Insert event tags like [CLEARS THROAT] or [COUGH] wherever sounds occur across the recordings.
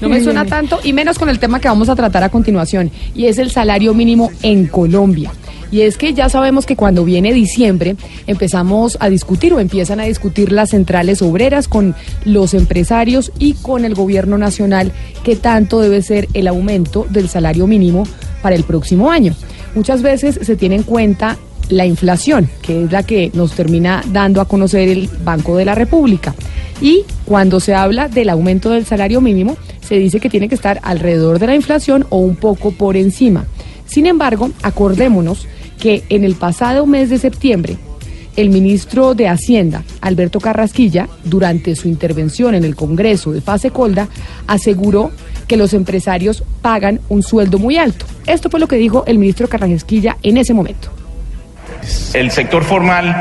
No me suena tanto y menos con el tema que vamos a tratar a continuación y es el salario mínimo en Colombia. Y es que ya sabemos que cuando viene diciembre empezamos a discutir o empiezan a discutir las centrales obreras con los empresarios y con el gobierno nacional qué tanto debe ser el aumento del salario mínimo para el próximo año. Muchas veces se tiene en cuenta la inflación, que es la que nos termina dando a conocer el Banco de la República. Y cuando se habla del aumento del salario mínimo, se dice que tiene que estar alrededor de la inflación o un poco por encima. Sin embargo, acordémonos que en el pasado mes de septiembre, el ministro de Hacienda, Alberto Carrasquilla, durante su intervención en el Congreso de Fase Colda, aseguró que los empresarios pagan un sueldo muy alto. Esto fue lo que dijo el ministro Carrasquilla en ese momento. El sector formal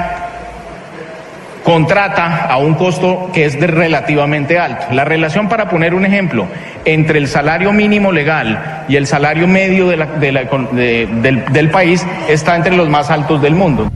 contrata a un costo que es de relativamente alto. La relación, para poner un ejemplo, entre el salario mínimo legal y el salario medio del país está entre los más altos del mundo.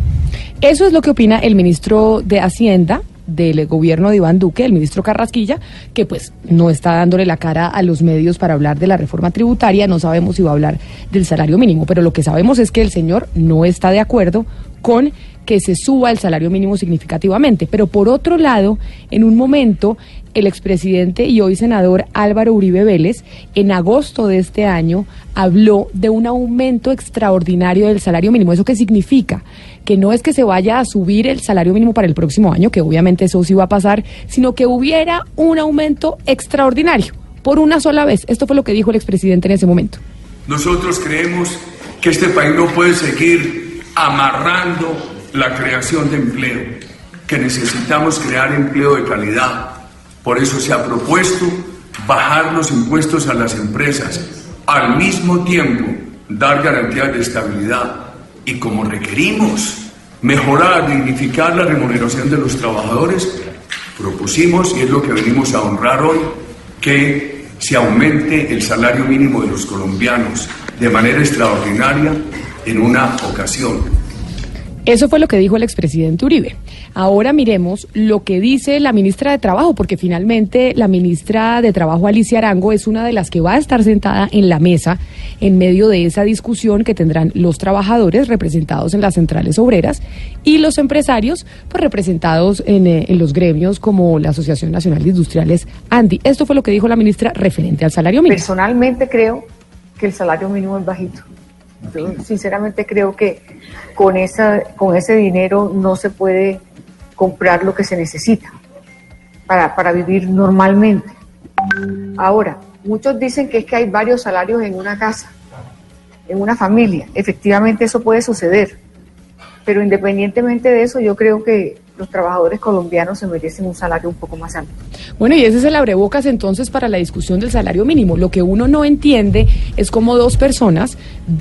Eso es lo que opina el ministro de Hacienda del gobierno de Iván Duque, el ministro Carrasquilla, que pues no está dándole la cara a los medios para hablar de la reforma tributaria, no sabemos si va a hablar del salario mínimo, pero lo que sabemos es que el señor no está de acuerdo con que se suba el salario mínimo significativamente. Pero por otro lado, en un momento, el expresidente y hoy senador Álvaro Uribe Vélez, en agosto de este año, habló de un aumento extraordinario del salario mínimo. ¿Eso qué significa? Que no es que se vaya a subir el salario mínimo para el próximo año, que obviamente eso sí va a pasar, sino que hubiera un aumento extraordinario por una sola vez. Esto fue lo que dijo el expresidente en ese momento. Nosotros creemos que este país no puede seguir amarrando la creación de empleo, que necesitamos crear empleo de calidad. Por eso se ha propuesto bajar los impuestos a las empresas, al mismo tiempo dar garantías de estabilidad y como requerimos mejorar, dignificar la remuneración de los trabajadores, propusimos, y es lo que venimos a honrar hoy, que se aumente el salario mínimo de los colombianos de manera extraordinaria en una ocasión. Eso fue lo que dijo el expresidente Uribe. Ahora miremos lo que dice la ministra de Trabajo, porque finalmente la ministra de Trabajo, Alicia Arango, es una de las que va a estar sentada en la mesa en medio de esa discusión que tendrán los trabajadores representados en las centrales obreras y los empresarios pues, representados en, eh, en los gremios como la Asociación Nacional de Industriales ANDI. Esto fue lo que dijo la ministra referente al salario mínimo. Personalmente creo que el salario mínimo es bajito. Yo sinceramente creo que con, esa, con ese dinero no se puede comprar lo que se necesita para, para vivir normalmente. Ahora, muchos dicen que es que hay varios salarios en una casa, en una familia. Efectivamente eso puede suceder. Pero independientemente de eso, yo creo que los trabajadores colombianos se merecen un salario un poco más alto. Bueno, y ese es el abrebocas entonces para la discusión del salario mínimo. Lo que uno no entiende es cómo dos personas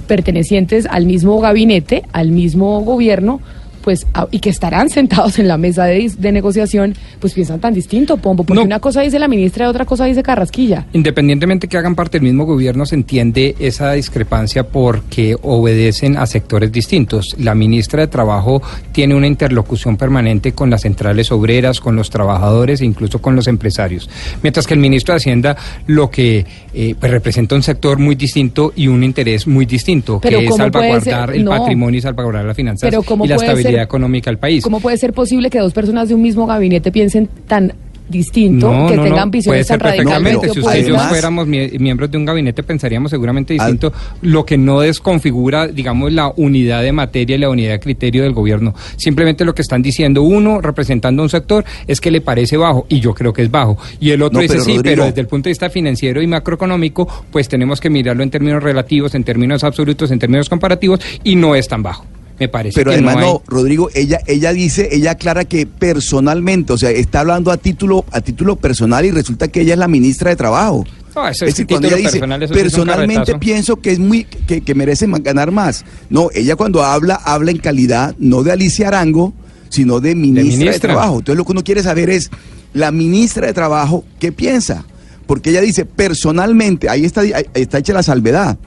pertenecientes al mismo gabinete, al mismo gobierno, pues, y que estarán sentados en la mesa de, de negociación, pues piensan tan distinto, Pombo, porque No. una cosa dice la ministra y otra cosa dice Carrasquilla. Independientemente que hagan parte del mismo gobierno, se entiende esa discrepancia porque obedecen a sectores distintos. La ministra de Trabajo tiene una interlocución permanente con las centrales obreras, con los trabajadores e incluso con los empresarios. Mientras que el ministro de Hacienda lo que eh, pues, representa un sector muy distinto y un interés muy distinto, Pero que es ¿cómo puede salvaguardar el No. patrimonio y salvaguardar las finanzas Pero ¿cómo y la puede estabilidad ser- económica del país. ¿Cómo puede ser posible que dos personas de un mismo gabinete piensen tan distinto, que tengan visiones puede tan ser perfectamente. radicalmente si ustedes Además- fuéramos mie- miembros de un gabinete, pensaríamos seguramente distinto, lo que no desconfigura, digamos, la unidad de materia y la unidad de criterio del gobierno. Simplemente lo que están diciendo uno, representando a un sector, es que le parece bajo, y yo creo que es bajo. Y el otro No, dice pero, sí, Rodrigo- pero desde el punto de vista financiero y macroeconómico, pues tenemos que mirarlo en términos relativos, en términos absolutos, en términos comparativos, y no es tan bajo. Me parece Pero que además no hay- no, Rodrigo, ella, ella dice, ella aclara que personalmente, o sea, está hablando a título, a título personal y resulta que ella es la ministra de Trabajo. No, eso es es decir, cuando ella dice, personal, eso sí es un personalmente carretazo". pienso que es muy que, que merece ganar más. No, ella cuando habla, habla en calidad no de Alicia Arango, sino de ministra de, ministra. Trabajo. Entonces lo que uno quiere saber es, la ministra de Trabajo, ¿qué piensa? Porque ella dice, personalmente, ahí está, ahí está hecha la salvedad.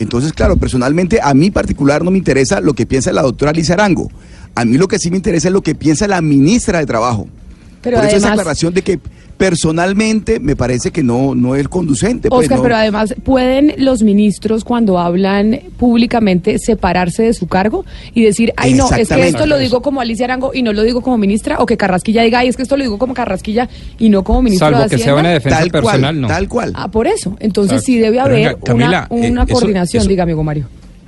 Entonces, claro, personalmente a mí particular no me interesa lo que piensa la doctora Alicia Arango. A mí lo que sí me interesa es lo que piensa la ministra de Trabajo. Pero Por eso esa aclaración de que personalmente me parece que no, no es conducente. pues, Oscar, no. pero además, ¿pueden los ministros cuando hablan públicamente separarse de su cargo y decir, ay no, es que esto lo digo como Alicia Arango y no lo digo como ministra? O que Carrasquilla diga, ay, es que esto lo digo como Carrasquilla y no como ministro Salvo de que sea Hacienda. una defensa tal personal, cual, no. tal cual. Ah, por eso. Entonces Exacto. sí debe haber venga, Camila, una, una eh, eso- coordinación, eso- diga amigo Mario.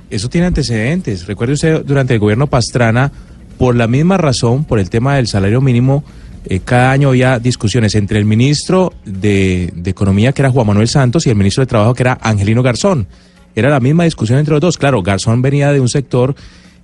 Eso tiene antecedentes. Recuerde usted, durante el gobierno Pastrana, por la misma razón, por el tema del salario mínimo, eh, cada año había discusiones entre el ministro de, Economía, que era Juan Manuel Santos, y el ministro de Trabajo, que era Angelino Garzón. Era la misma discusión entre los dos. Claro, Garzón venía de un sector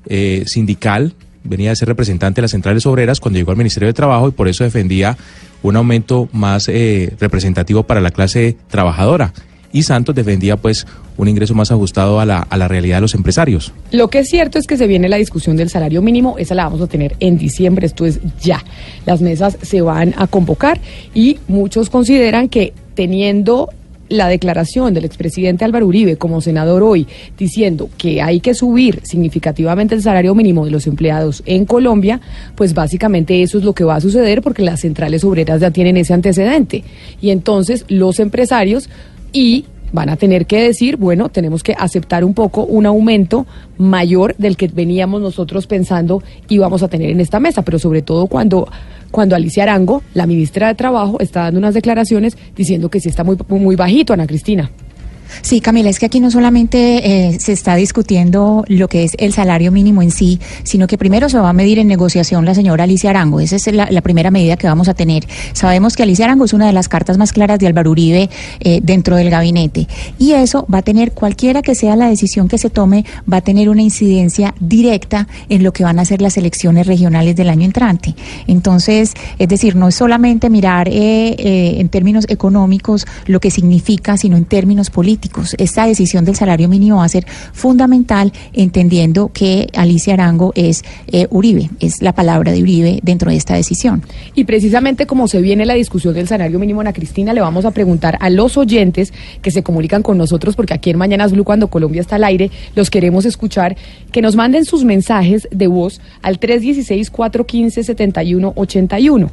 eh, sindical, venía de ser representante de las centrales obreras cuando llegó al Ministerio de Trabajo y por eso defendía un aumento más eh, representativo para la clase trabajadora. Y Santos defendía pues un ingreso más ajustado a la, a la realidad de los empresarios. Lo que es cierto es que se viene la discusión del salario mínimo, esa la vamos a tener en diciembre, esto es ya. Las mesas se van a convocar y muchos consideran que teniendo la declaración del expresidente Álvaro Uribe como senador hoy diciendo que hay que subir significativamente el salario mínimo de los empleados en Colombia, pues básicamente eso es lo que va a suceder porque las centrales obreras ya tienen ese antecedente. Y entonces los empresarios y van a tener que decir, bueno, tenemos que aceptar un poco un aumento mayor del que veníamos nosotros pensando íbamos a tener en esta mesa, pero sobre todo cuando cuando Alicia Arango, la ministra de Trabajo, está dando unas declaraciones diciendo que sí está muy muy bajito, Ana Cristina. Sí, Camila, es que aquí no solamente eh, se está discutiendo lo que es el salario mínimo en sí, sino que primero se va a medir en negociación la señora Alicia Arango. Esa es la, primera medida que vamos a tener. Sabemos que Alicia Arango es una de las cartas más claras de Álvaro Uribe eh, dentro del gabinete. Y eso va a tener, cualquiera que sea la decisión que se tome, va a tener una incidencia directa en lo que van a ser las elecciones regionales del año entrante. Entonces, es decir, no es solamente mirar eh, eh, en términos económicos lo que significa, sino en términos políticos. Esta decisión del salario mínimo va a ser fundamental, entendiendo que Alicia Arango es eh, Uribe, es la palabra de Uribe dentro de esta decisión. Y precisamente como se viene la discusión del salario mínimo, Ana Cristina, le vamos a preguntar a los oyentes que se comunican con nosotros, porque aquí en Mañanas Blue, cuando Colombia está al aire, los queremos escuchar, que nos manden sus mensajes de voz al 316-415-7181.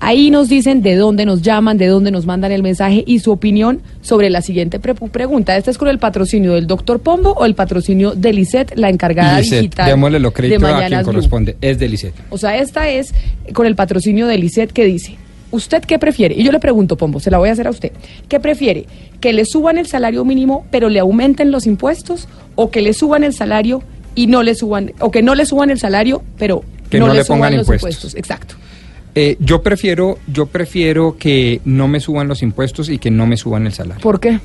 Ahí nos dicen de dónde nos llaman, de dónde nos mandan el mensaje y su opinión sobre la siguiente pre- pregunta. ¿Esta es con el patrocinio del doctor Pombo o el patrocinio de Lisette, la encargada Lisette, digital démosle lo de crédito a quien Blue? corresponde. Es de Lisette. O sea, esta es con el patrocinio de Lisette que dice, ¿usted qué prefiere? Y yo le pregunto, Pombo, se la voy a hacer a usted. ¿Qué prefiere? ¿Que le suban el salario mínimo pero le aumenten los impuestos? ¿O que le suban el salario y no le suban, o que no le suban el salario pero Que no, no le, le suban pongan los impuestos. impuestos? Exacto. Eh, yo prefiero, yo prefiero que no me suban los impuestos y que no me suban el salario. ¿Por qué?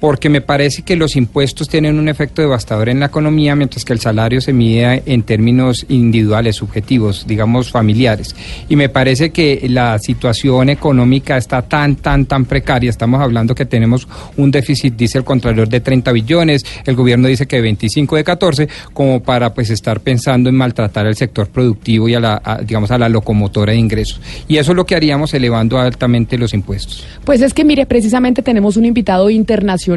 Porque me parece que los impuestos tienen un efecto devastador en la economía, mientras que el salario se mide en términos individuales, subjetivos, digamos familiares. Y me parece que la situación económica está tan, tan, tan precaria. Estamos hablando que tenemos un déficit, dice el Contralor, de 30 billones, el gobierno dice que de 25 de 14, como para pues estar pensando en maltratar al sector productivo y a la, digamos, a la locomotora de ingresos. Y eso es lo que haríamos elevando altamente los impuestos. Pues es que mire, precisamente tenemos un invitado internacional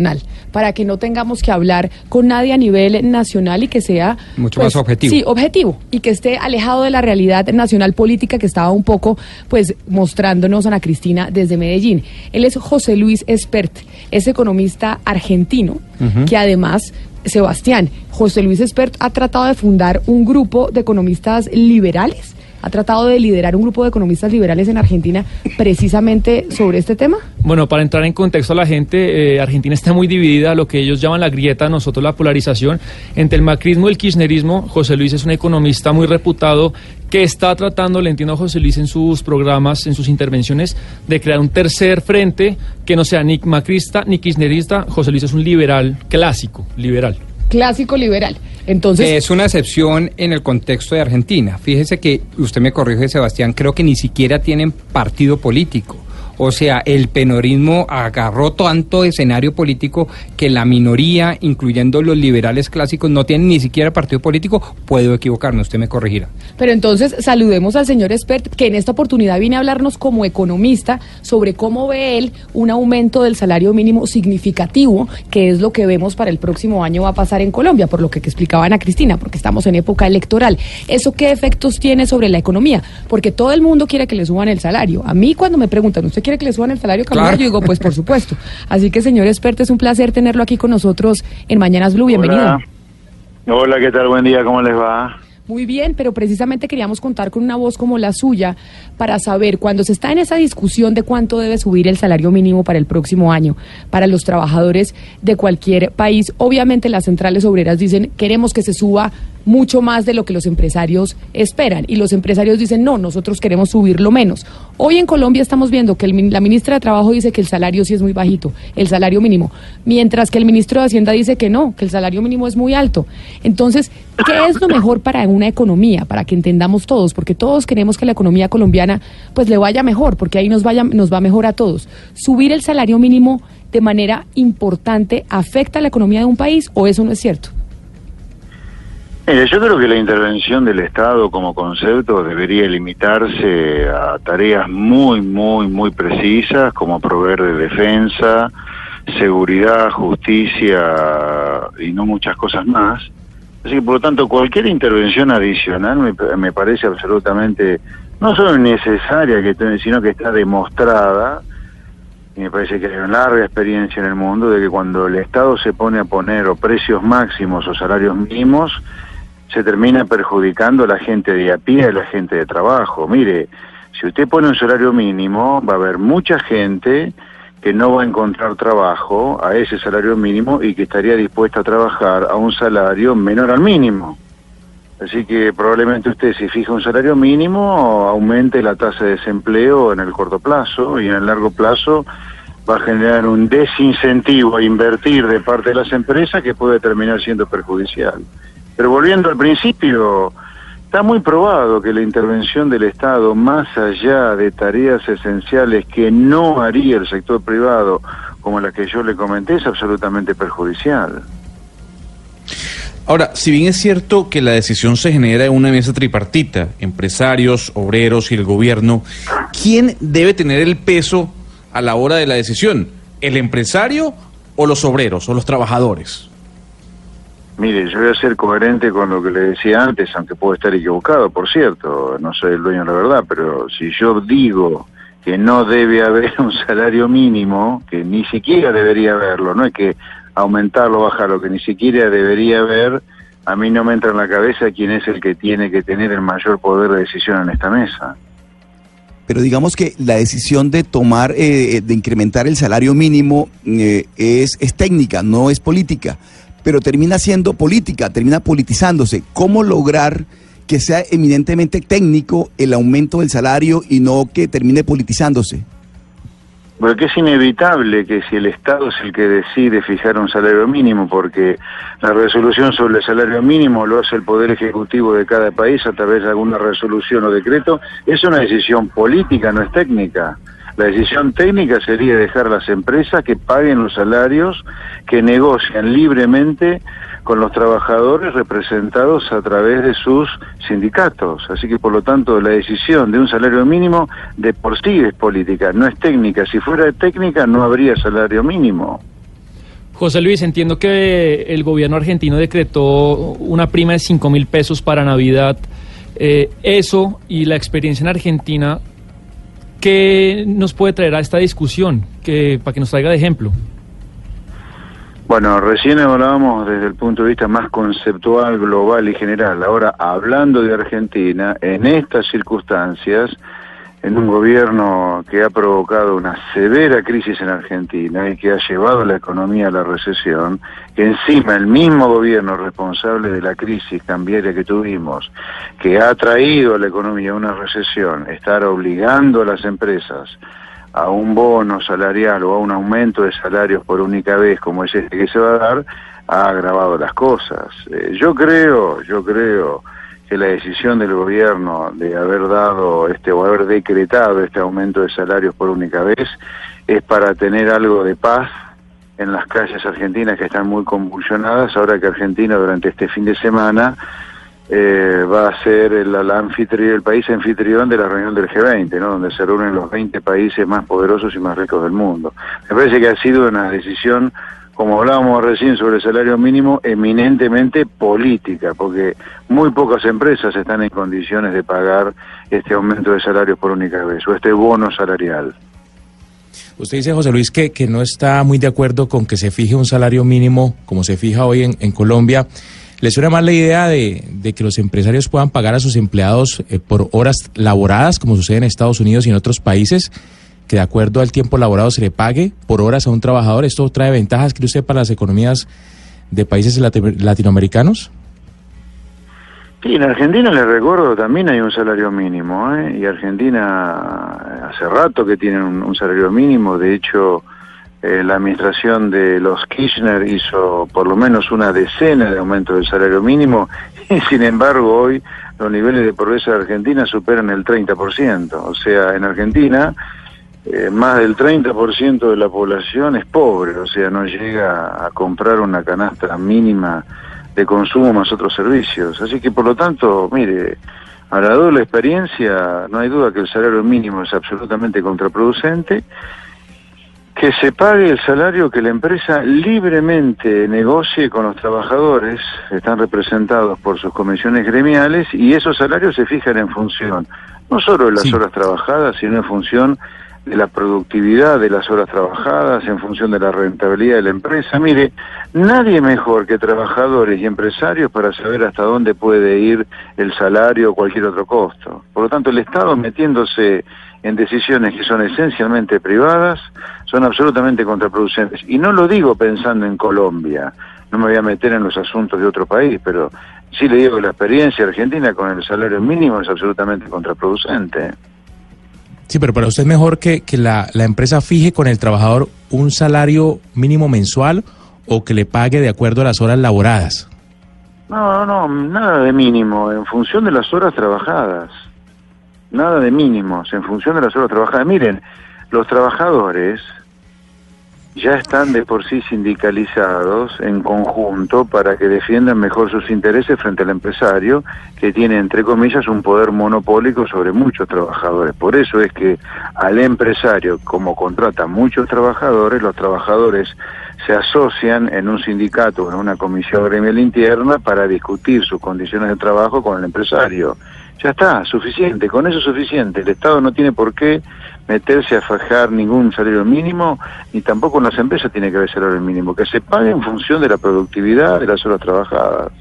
para que no tengamos que hablar con nadie a nivel nacional y que sea Mucho pues, más objetivo. Sí, objetivo y que esté alejado de la realidad nacional política que estaba un poco pues mostrándonos Ana Cristina desde Medellín. Él es José Luis Espert, es economista argentino que además Sebastián, José Luis Espert ha tratado de fundar un grupo de economistas liberales, ha tratado de liderar un grupo de economistas liberales en Argentina precisamente sobre este tema. Bueno, para entrar en contexto a la gente, eh, Argentina está muy dividida, lo que ellos llaman la grieta, nosotros la polarización, entre el macrismo y el kirchnerismo. José Luis es un economista muy reputado que está tratando, le entiendo a José Luis en sus programas, en sus intervenciones, de crear un tercer frente que no sea ni macrista ni kirchnerista. José Luis es un liberal clásico, liberal. Clásico liberal. Entonces, es una excepción en el contexto de Argentina. Fíjese que usted me corrige, Sebastián, creo que ni siquiera tienen partido político. O sea, el penorismo agarró tanto escenario político que la minoría, incluyendo los liberales clásicos, no tienen ni siquiera partido político. Puedo equivocarme, usted me corregirá. Pero entonces saludemos al señor expert que en esta oportunidad viene a hablarnos como economista sobre cómo ve él un aumento del salario mínimo significativo, que es lo que vemos para el próximo año va a pasar en Colombia, por lo que explicaba Ana Cristina, porque estamos en época electoral. ¿Eso qué efectos tiene sobre la economía? Porque todo el mundo quiere que le suban el salario. A mí cuando me preguntan, ¿usted quiere que le suban el salario? Camila? Claro. Yo digo, pues por supuesto. Así que señor experto, es un placer tenerlo aquí con nosotros en Mañanas Blue. Bienvenido. Hola. Hola, ¿qué tal? Buen día, ¿cómo les va? Muy bien, pero precisamente queríamos contar con una voz como la suya para saber cuando se está en esa discusión de cuánto debe subir el salario mínimo para el próximo año para los trabajadores de cualquier país. Obviamente las centrales obreras dicen queremos que se suba mucho más de lo que los empresarios esperan y los empresarios dicen no, nosotros queremos subirlo menos. Hoy en Colombia estamos viendo que el la ministra de Trabajo dice que el salario sí es muy bajito, el salario mínimo, mientras que el ministro de Hacienda dice que no, que el salario mínimo es muy alto. Entonces, ¿qué es lo mejor para una economía, para que entendamos todos? Porque todos queremos que la economía colombiana pues le vaya mejor, porque ahí nos vaya nos va mejor a todos. Subir el salario mínimo de manera importante afecta a la economía de un país o eso no es cierto? Mire, yo creo que la intervención del Estado como concepto debería limitarse a tareas muy, muy, muy precisas, como proveer de defensa, seguridad, justicia y no muchas cosas más. Así que, por lo tanto, cualquier intervención adicional me, me parece absolutamente no solo necesaria, que, sino que está demostrada y me parece que hay una larga experiencia en el mundo de que cuando el Estado se pone a poner o precios máximos o salarios mínimos, se termina perjudicando a la gente de a pie a la gente de trabajo. Mire, si usted pone un salario mínimo, va a haber mucha gente que no va a encontrar trabajo a ese salario mínimo y que estaría dispuesta a trabajar a un salario menor al mínimo. Así que probablemente usted si fija un salario mínimo aumente la tasa de desempleo en el corto plazo y en el largo plazo va a generar un desincentivo a invertir de parte de las empresas que puede terminar siendo perjudicial. Pero volviendo al principio, está muy probado que la intervención del Estado, más allá de tareas esenciales que no haría el sector privado, como la que yo le comenté, es absolutamente perjudicial. Ahora, si bien es cierto que la decisión se genera en una mesa tripartita, empresarios, obreros y el gobierno, ¿quién debe tener el peso a la hora de la decisión? ¿El empresario o los obreros o los trabajadores? Mire, yo voy a ser coherente con lo que le decía antes, aunque puedo estar equivocado, por cierto, no soy el dueño de la verdad, pero si yo digo que no debe haber [LAUGHS] un salario mínimo, que ni siquiera debería haberlo, no es que aumentarlo o bajarlo, que ni siquiera debería haber, a mí no me entra en la cabeza quién es el que tiene que tener el mayor poder de decisión en esta mesa. Pero digamos que la decisión de tomar, eh, de incrementar el salario mínimo eh, es, es técnica, no es política, pero termina siendo política, termina politizándose. ¿Cómo lograr que sea eminentemente técnico el aumento del salario y no que termine politizándose? Porque es inevitable que si el Estado es el que decide fijar un salario mínimo, porque la resolución sobre el salario mínimo lo hace el Poder Ejecutivo de cada país a través de alguna resolución o decreto, es una decisión política, no es técnica. La decisión técnica sería dejar las empresas que paguen los salarios que negocian libremente con los trabajadores representados a través de sus sindicatos. Así que, por lo tanto, la decisión de un salario mínimo de por sí es política, no es técnica. Si fuera técnica, no habría salario mínimo. José Luis, entiendo que el gobierno argentino decretó una prima de 5 mil pesos para Navidad. Eh, eso y la experiencia en Argentina, ¿qué nos puede traer a esta discusión? Que, para que nos traiga de ejemplo. Bueno, recién hablábamos desde el punto de vista más conceptual, global y general. Ahora, hablando de Argentina, en estas circunstancias, en un gobierno que ha provocado una severa crisis en Argentina y que ha llevado la economía a la recesión, que encima el mismo gobierno responsable de la crisis cambiaria que tuvimos, que ha traído a la economía a una recesión, estar obligando a las empresas a un bono salarial o a un aumento de salarios por única vez como es este que se va a dar, ha agravado las cosas. Eh, yo creo, yo creo que la decisión del gobierno de haber dado este o haber decretado este aumento de salarios por única vez es para tener algo de paz en las calles argentinas que están muy convulsionadas, ahora que Argentina durante este fin de semana eh, va a ser el, el, anfitrión, el país anfitrión de la reunión del G20, ¿no? donde se reúnen los 20 países más poderosos y más ricos del mundo. Me parece que ha sido una decisión, como hablábamos recién sobre el salario mínimo, eminentemente política, porque muy pocas empresas están en condiciones de pagar este aumento de salarios por única vez, o este bono salarial. Usted dice, José Luis, que, que no está muy de acuerdo con que se fije un salario mínimo como se fija hoy en, Colombia. ¿Le suena más la idea de, de, que los empresarios puedan pagar a sus empleados eh, por horas laboradas, como sucede en Estados Unidos y en otros países? Que de acuerdo al tiempo laborado se le pague por horas a un trabajador. ¿Esto trae ventajas, cree usted, para las economías de países latinoamericanos? Sí, en Argentina, les recuerdo, también hay un salario mínimo, ¿eh? y Argentina hace rato que tiene un, salario mínimo, de hecho, eh, la administración de los Kirchner hizo por lo menos una decena de aumento del salario mínimo, [LAUGHS] y sin embargo hoy los niveles de pobreza de Argentina superan el 30%, o sea, en Argentina eh, más del 30% de la población es pobre, o sea, no llega a comprar una canasta mínima de consumo más otros servicios. Así que, por lo tanto, mire, a la doble experiencia, no hay duda que el salario mínimo es absolutamente contraproducente, que se pague el salario que la empresa libremente negocie con los trabajadores, están representados por sus comisiones gremiales, y esos salarios se fijan en función no solo de las sí. horas trabajadas, sino en función de la productividad de las horas trabajadas, en función de la rentabilidad de la empresa. Mire, nadie mejor que trabajadores y empresarios para saber hasta dónde puede ir el salario o cualquier otro costo. Por lo tanto, el Estado metiéndose en decisiones que son esencialmente privadas son absolutamente contraproducentes. Y no lo digo pensando en Colombia, no me voy a meter en los asuntos de otro país, pero sí le digo que la experiencia argentina con el salario mínimo es absolutamente contraproducente. Sí, pero para usted es mejor que, que la, la, empresa fije con el trabajador un salario mínimo mensual o que le pague de acuerdo a las horas laboradas. No, no, nada de mínimo, en función de las horas trabajadas. Nada de mínimos, en función de las horas trabajadas. Miren, los trabajadores ya están de por sí sindicalizados en conjunto para que defiendan mejor sus intereses frente al empresario que tiene, entre comillas, un poder monopólico sobre muchos trabajadores. Por eso es que al empresario, como contrata muchos trabajadores, los trabajadores se asocian en un sindicato o en una comisión gremial interna para discutir sus condiciones de trabajo con el empresario. Ya está, suficiente, con eso es suficiente. El Estado no tiene por qué meterse a fajar ningún salario mínimo, ni tampoco en las empresas tiene que haber salario mínimo, que se pague en función de la productividad de las horas trabajadas.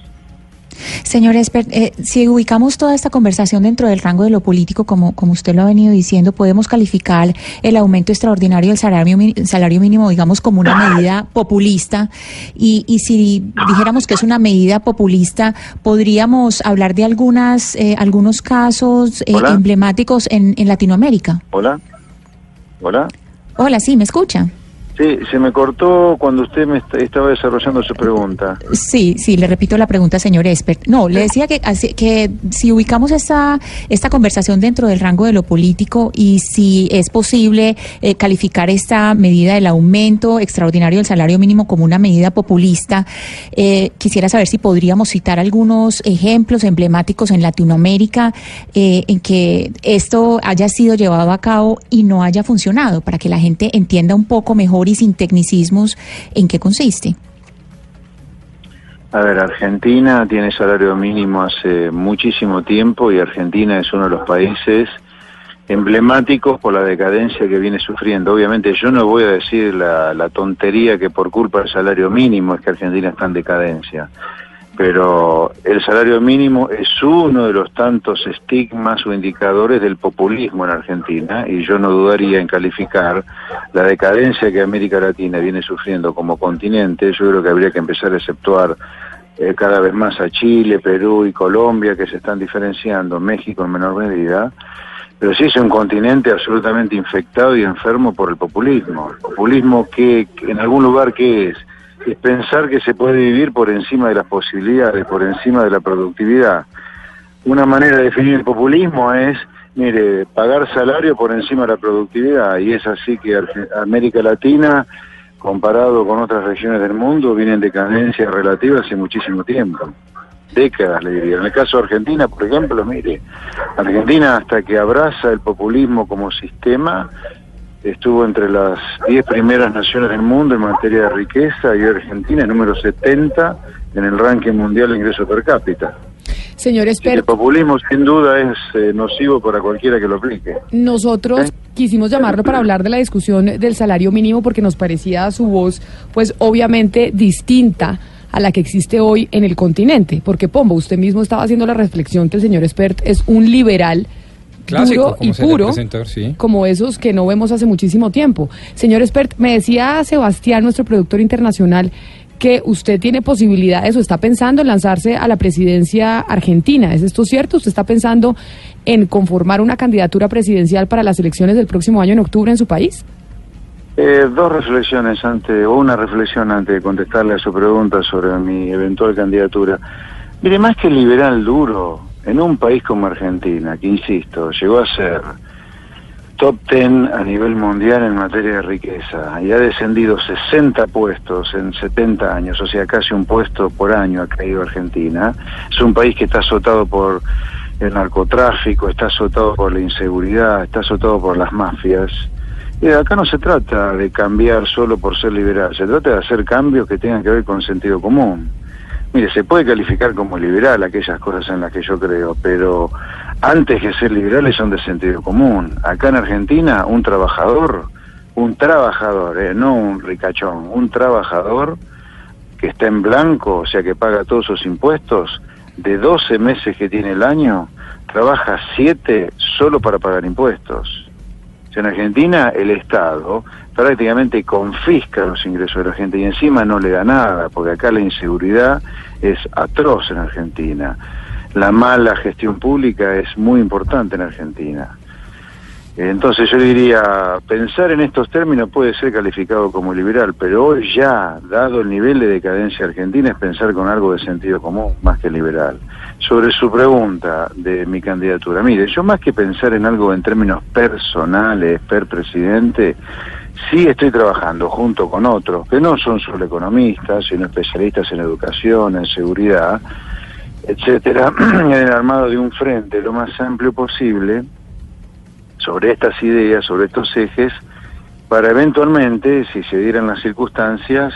Señor Esper, eh, si ubicamos toda esta conversación dentro del rango de lo político, como, como usted lo ha venido diciendo, podemos calificar el aumento extraordinario del salario, salario mínimo, digamos, como una medida populista. Y, y si dijéramos que es una medida populista, podríamos hablar de algunas, eh, algunos casos eh, emblemáticos en, en Latinoamérica. Hola. Hola. Hola, sí, ¿me escucha? Sí, se me cortó cuando usted me estaba desarrollando su pregunta. Sí, sí, le repito la pregunta, señor Expert. No, le decía que, que si ubicamos esta, esta conversación dentro del rango de lo político y si es posible eh, calificar esta medida del aumento extraordinario del salario mínimo como una medida populista, eh, quisiera saber si podríamos citar algunos ejemplos emblemáticos en Latinoamérica eh, en que esto haya sido llevado a cabo y no haya funcionado, para que la gente entienda un poco mejor y sin tecnicismos, ¿en qué consiste? A ver, Argentina tiene salario mínimo hace muchísimo tiempo y Argentina es uno de los países emblemáticos por la decadencia que viene sufriendo. Obviamente yo no voy a decir la, la tontería que por culpa del salario mínimo es que Argentina está en decadencia pero el salario mínimo es uno de los tantos estigmas o indicadores del populismo en Argentina y yo no dudaría en calificar la decadencia que América Latina viene sufriendo como continente, yo creo que habría que empezar a exceptuar eh, cada vez más a Chile, Perú y Colombia que se están diferenciando, México en menor medida, pero sí es un continente absolutamente infectado y enfermo por el populismo. Populismo que en algún lugar que es es pensar que se puede vivir por encima de las posibilidades, por encima de la productividad. una manera de definir el populismo es, mire, pagar salario por encima de la productividad. Y es así que América Latina, comparado con otras regiones del mundo, viene en decadencia relativa hace muchísimo tiempo. Décadas, le diría. En el caso de Argentina, por ejemplo, mire, Argentina hasta que abraza el populismo como sistema, estuvo entre las 10 primeras naciones del mundo en materia de riqueza y Argentina es número 70 en el ranking mundial de ingreso per cápita. Señor El Espert, populismo sin duda es eh, nocivo para cualquiera que lo aplique. nosotros quisimos llamarlo para hablar de la discusión del salario mínimo porque nos parecía su voz, pues obviamente distinta a la que existe hoy en el continente. Porque Pombo, usted mismo estaba haciendo la reflexión que el señor Espert es un liberal Clásico, duro como y puro, sí. como esos que no vemos hace muchísimo tiempo. Señor Espert, me decía Sebastián, nuestro productor internacional, que usted tiene posibilidades o está pensando en lanzarse a la presidencia argentina. ¿Es esto cierto? ¿Usted está pensando en conformar una candidatura presidencial para las elecciones del próximo año en octubre en su país? Eh, dos reflexiones antes, o una reflexión antes de contestarle a su pregunta sobre mi eventual candidatura. Mire, más que liberal duro, en un país como Argentina, que insisto, llegó a ser top 10 a nivel mundial en materia de riqueza y ha descendido 60 puestos en 70 años, o sea, casi un puesto por año ha caído Argentina. Es un país que está azotado por el narcotráfico, está azotado por la inseguridad, está azotado por las mafias. Y acá no se trata de cambiar solo por ser liberal, se trata de hacer cambios que tengan que ver con sentido común. Mire, se puede calificar como liberal aquellas cosas en las que yo creo, pero antes que ser liberales son de sentido común. Acá en Argentina, un trabajador, un trabajador, eh, no un ricachón, un trabajador que está en blanco, o sea que paga todos sus impuestos, de 12 meses que tiene el año, trabaja 7 solo para pagar impuestos. O en Argentina el Estado prácticamente confisca los ingresos de la gente y encima no le da nada, porque acá la inseguridad es atroz en Argentina. La mala gestión pública es muy importante en Argentina. Entonces yo diría, pensar en estos términos puede ser calificado como liberal, pero hoy ya, dado el nivel de decadencia argentina, es pensar con algo de sentido común más que liberal. Sobre su pregunta de mi candidatura, mire, yo más que pensar en algo en términos personales, per presidente, sí estoy trabajando junto con otros, que no son solo economistas, sino especialistas en educación, en seguridad, etcétera, [CLEARS THROAT] en el armado de un frente lo más amplio posible sobre estas ideas, sobre estos ejes, para eventualmente, si se dieran las circunstancias,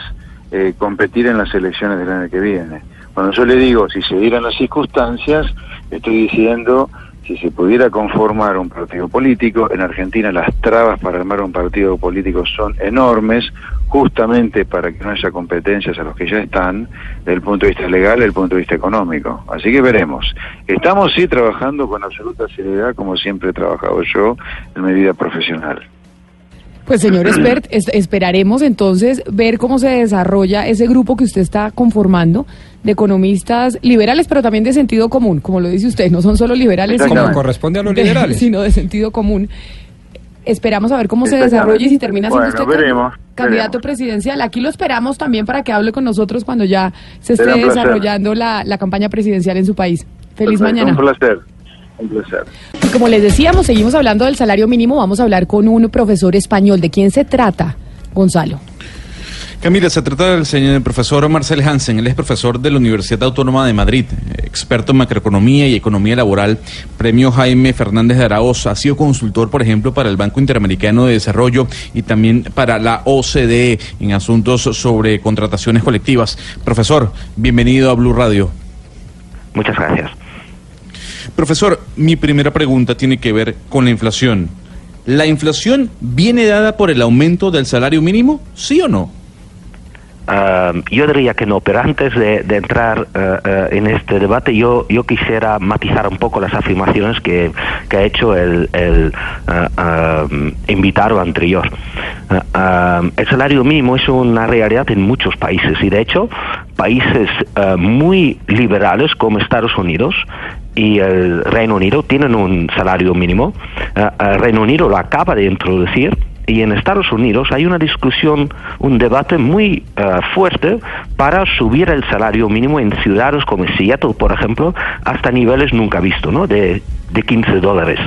eh, competir en las elecciones del año que viene. Cuando yo le digo si se dieran las circunstancias, estoy diciendo si se pudiera conformar un partido político, en Argentina las trabas para armar un partido político son enormes, justamente para que no haya competencias a los que ya están, desde el punto de vista legal desde el punto de vista económico. Así que veremos. Estamos sí trabajando con absoluta seriedad, como siempre he trabajado yo en mi vida profesional. Pues señor [CLEARS THROAT] Espert, es- esperaremos entonces ver cómo se desarrolla ese grupo que usted está conformando de economistas liberales, pero también de sentido común, como lo dice usted, no son solo liberales, Como corresponde a los [LAUGHS] de- liberales. sino de sentido común. Esperamos a ver cómo se desarrolla y si termina siendo Bueno, usted veremos, candidato presidencial. Aquí lo esperamos también para que hable con nosotros cuando ya se esté desarrollando la, la campaña presidencial en su país. Feliz Perfecto, mañana. Un placer. Un placer. Y como les decíamos, seguimos hablando del salario mínimo. Vamos a hablar con un profesor español. ¿De quién se trata, Gonzalo? Camila, se trata del señor del profesor Marcel Hansen. Él es profesor de la Universidad Autónoma de Madrid, experto en macroeconomía y economía laboral, premio Jaime Fernández de Araoz. Ha sido consultor, por ejemplo, para el Banco Interamericano de Desarrollo y también para la OCDE en asuntos sobre contrataciones colectivas. Profesor, bienvenido a Blue Radio. Muchas gracias. Profesor, mi primera pregunta tiene que ver con la inflación. ¿La inflación viene dada por el aumento del salario mínimo? ¿Sí o no? Yo diría que no, pero antes de, entrar eh, eh, en este debate, yo, yo quisiera matizar un poco las afirmaciones que, que ha hecho el, el ah, invitado anterior. El salario mínimo es una realidad en muchos países y, de hecho, países muy liberales como Estados Unidos y el Reino Unido tienen un salario mínimo. Ah, el Reino Unido lo acaba de introducir y en Estados Unidos hay una discusión, un debate muy eh, fuerte para subir el salario mínimo en ciudades como Seattle, por ejemplo, hasta niveles nunca vistos, ¿no? De, de 15 dólares.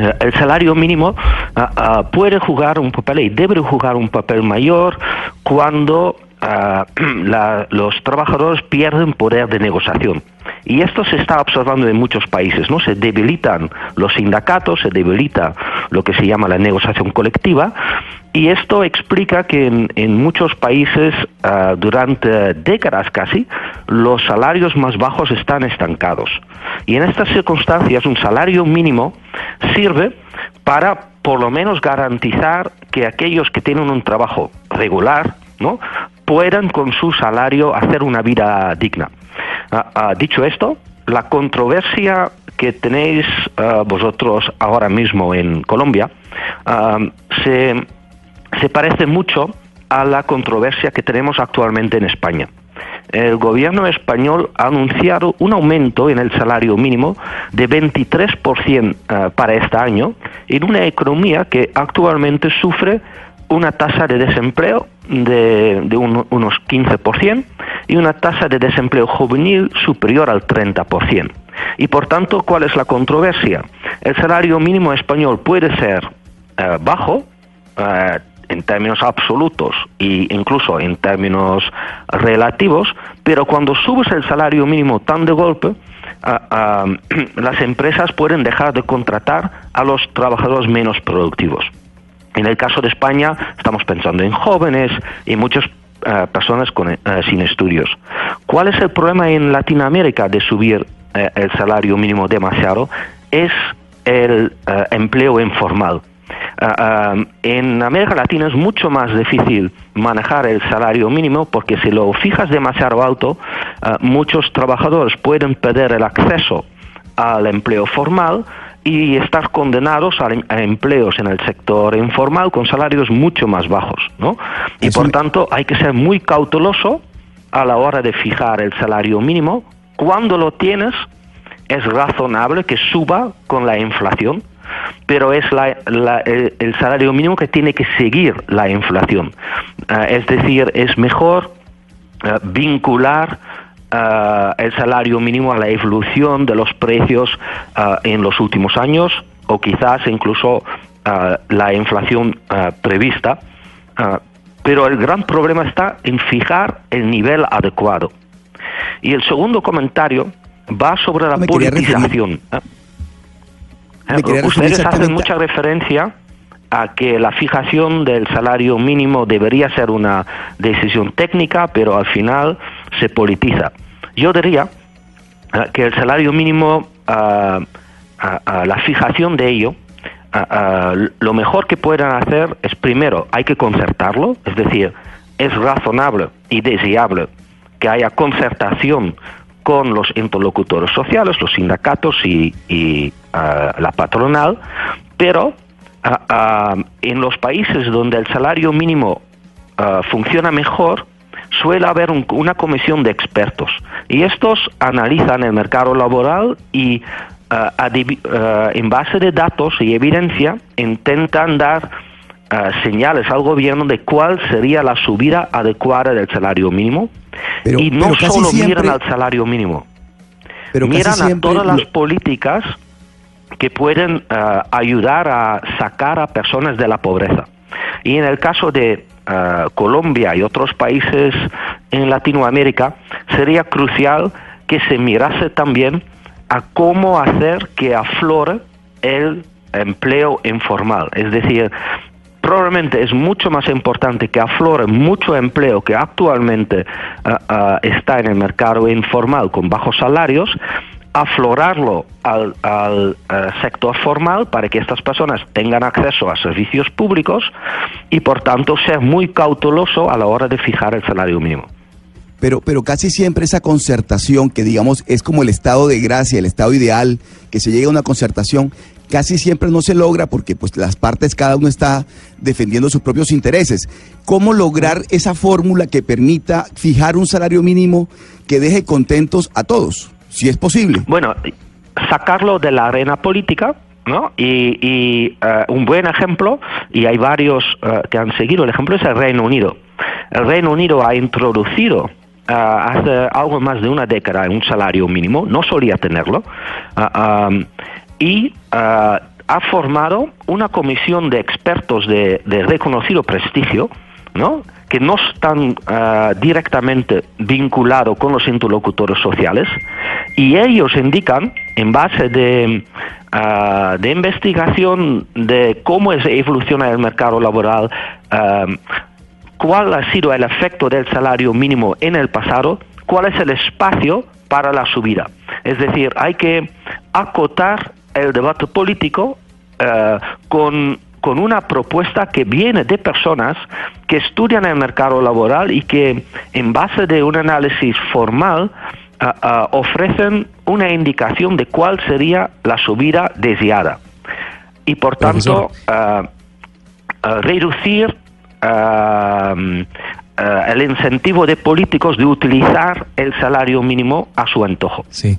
Eh, el salario mínimo ah, puede jugar un papel y debe jugar un papel mayor cuando [CLEARS THROAT] la- los trabajadores pierden poder de negociación. Y esto se está observando en muchos países, ¿no? Se debilitan los sindicatos, se debilita lo que se llama la negociación colectiva, y esto explica que en, en muchos países, ah, durante décadas casi, los salarios más bajos están estancados. Y en estas circunstancias, un salario mínimo sirve para, por lo menos, garantizar que aquellos que tienen un trabajo regular, ¿no? Puedan con su salario hacer una vida digna. Dicho esto, la controversia que tenéis ah, vosotros ahora mismo en Colombia se, se parece mucho a la controversia que tenemos actualmente en España. El gobierno español ha anunciado un aumento en el salario mínimo de 23% eh, para este año en una economía que actualmente sufre una tasa de desempleo de, de un- unos 15% y una tasa de desempleo juvenil superior al 30%. Y por tanto, ¿cuál es la controversia? El salario mínimo español puede ser eh, bajo, eh, en términos absolutos e incluso en términos relativos, pero cuando subes el salario mínimo tan de golpe, [CLEARS THROAT] las empresas pueden dejar de contratar a los trabajadores menos productivos. En el caso de España, estamos pensando en jóvenes y muchas eh, personas con, eh, sin estudios. ¿Cuál es el problema en Latinoamérica de subir eh, el salario mínimo demasiado? Es el empleo informal. En América Latina es mucho más difícil manejar el salario mínimo porque si lo fijas demasiado alto, muchos trabajadores pueden perder el acceso al empleo formal y estar condenados a, empleos en el sector informal con salarios mucho más bajos, ¿no? Y por tanto hay que ser muy cauteloso a la hora de fijar el salario mínimo. Cuando lo tienes, es razonable que suba con la inflación, pero es la- la- el, el salario mínimo que tiene que seguir la inflación. Ah, es decir, es mejor eh, vincular eh, el salario mínimo a la evolución de los precios eh, en los últimos años o quizás incluso eh, la inflación prevista. Pero el gran problema está en fijar el nivel adecuado. Y el segundo comentario va sobre la Me politización. ¿eh? Ustedes hacen mucha referencia a que la fijación del salario mínimo debería ser una decisión técnica, pero al final se politiza. Yo diría eh, que el salario mínimo, ah, ah, ah, la fijación de ello, ah, ah, lo mejor que puedan hacer es primero, hay que concertarlo, es decir, es razonable y deseable que haya concertación con los interlocutores sociales, los sindicatos y, ah, la patronal, pero ah, ah, en los países donde el salario mínimo ah, funciona mejor, suele haber un- una comisión de expertos y estos analizan el mercado laboral y adivi- ah, en base de datos y evidencia intentan dar ah, señales al gobierno de cuál sería la subida adecuada del salario mínimo Pero- y no solo miran siempre- al salario mínimo Pero miran a todas las políticas que pueden ayudar a sacar a personas de la pobreza. Y en el caso de eh, Colombia y otros países en Latinoamérica, sería crucial que se mirase también a cómo hacer que aflore el empleo informal. Es decir, probablemente es mucho más importante que aflore mucho empleo que actualmente ah, está en el mercado informal con bajos salarios, aflorarlo al, eh, sector formal para que estas personas tengan acceso a servicios públicos y por tanto ser muy cauteloso a la hora de fijar el salario mínimo. Pero, pero casi siempre esa concertación, que digamos es como el estado de gracia, el estado ideal, que se llegue a una concertación, casi siempre no se logra porque pues las partes cada uno está defendiendo sus propios intereses. ¿Cómo lograr esa fórmula que permita fijar un salario mínimo que deje contentos a todos, si es posible? Bueno, sacarlo de la arena política ¿no? Y, eh, un buen ejemplo, y hay varios eh, que han seguido el ejemplo, es el Reino Unido. El Reino Unido ha introducido eh, hace algo más de una década un salario mínimo, no solía tenerlo, um, y ha formado una comisión de expertos de reconocido prestigio, ¿no? que no están eh, directamente vinculados con los interlocutores sociales y ellos indican, en base de, eh, de investigación de cómo evoluciona el mercado laboral, eh, cuál ha sido el efecto del salario mínimo en el pasado, cuál es el espacio para la subida. Es decir, hay que acotar el debate político con, con una propuesta que viene de personas que estudian el mercado laboral y que en base de un análisis formal ah, ah, ofrecen una indicación de cuál sería la subida deseada. Y por tanto, ah, reducir el incentivo de políticos de utilizar el salario mínimo a su antojo. Sí.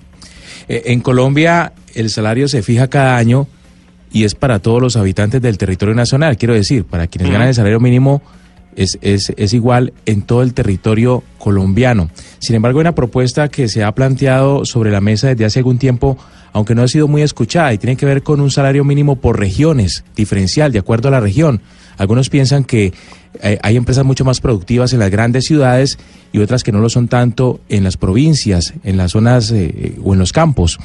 Eh, en Colombia el salario se fija cada año y es para todos los habitantes del territorio nacional. Quiero decir, para quienes ganan el salario mínimo es, es, es igual en todo el territorio colombiano. Sin embargo, hay una propuesta que se ha planteado sobre la mesa desde hace algún tiempo, aunque no ha sido muy escuchada, y tiene que ver con un salario mínimo por regiones, diferencial, de acuerdo a la región. Algunos piensan que eh, hay empresas mucho más productivas en las grandes ciudades y otras que no lo son tanto en las provincias, en las zonas eh, o en los campos.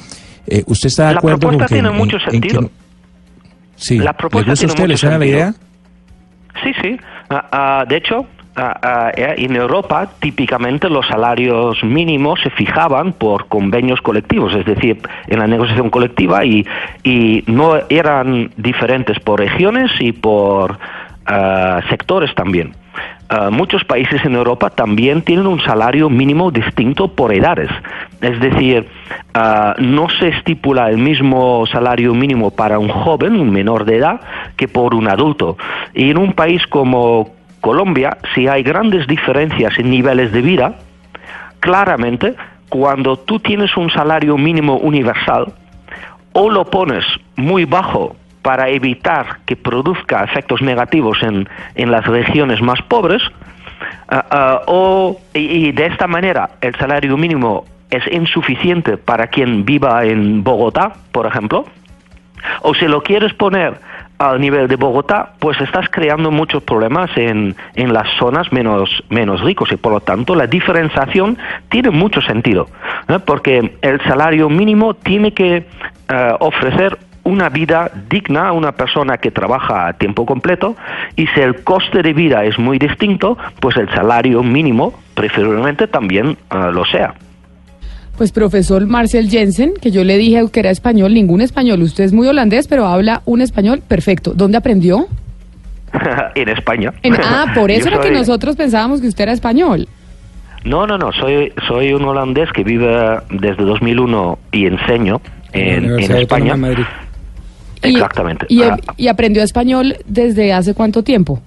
Eh, ¿Usted está de La acuerdo con propuesta que... tiene en- mucho en que sentido. Sí, La ¿le propuesta gusta a tiene usted? ¿Le la idea? Sí, sí. Ah, de hecho, ah, eh, en Europa típicamente los salarios mínimos se fijaban por convenios colectivos, es decir, en la negociación colectiva y, y no eran diferentes por regiones y por ah, sectores también. Ah, muchos países en Europa también tienen un salario mínimo distinto por edades. Es decir, ah, no se estipula el mismo salario mínimo para un joven, un menor de edad, que por un adulto. Y en un país como Colombia, si hay grandes diferencias en niveles de vida, claramente cuando tú tienes un salario mínimo universal, o lo pones muy bajo para evitar que produzca efectos negativos en, en las regiones más pobres, ah, ah, o, y, de esta manera el salario mínimo es insuficiente para quien viva en Bogotá, por ejemplo, o si lo quieres poner al nivel de Bogotá, pues estás creando muchos problemas en, en las zonas menos, menos ricos y por lo tanto la diferenciación tiene mucho sentido, ¿eh? porque el salario mínimo tiene que eh, ofrecer una vida digna a una persona que trabaja a tiempo completo y si el coste de vida es muy distinto, pues el salario mínimo preferiblemente también eh, lo sea. Pues profesor Marcel Jensen, que yo le dije que era español, ningún español, usted es muy holandés, pero habla un español perfecto. ¿Dónde aprendió? [LAUGHS] en España. En- [LAUGHS] ah, por eso Yo era que nosotros pensábamos que usted era español. No, no, no, soy, soy un holandés que vive desde 2001 y enseño en, en Universidad España. De Madrid. Exactamente. Y, Ah, y aprendió español desde hace cuánto tiempo?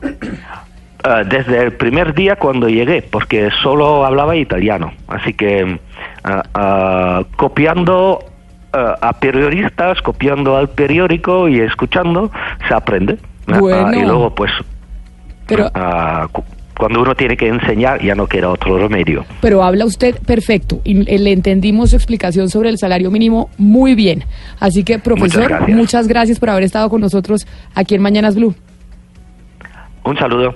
[CLEARS THROAT] ah, desde el primer día cuando llegué, porque solo hablaba italiano. Así que ah, copiando a periodistas, copiando al periódico y escuchando, se aprende. Bueno. y luego, pues, Pero, cuando uno tiene que enseñar, ya no queda otro remedio. pero habla usted perfecto y le entendimos su explicación sobre el salario mínimo muy bien. Así que, profesor, gracias. muchas gracias por haber estado con nosotros aquí en Mañanas Blue. Un saludo.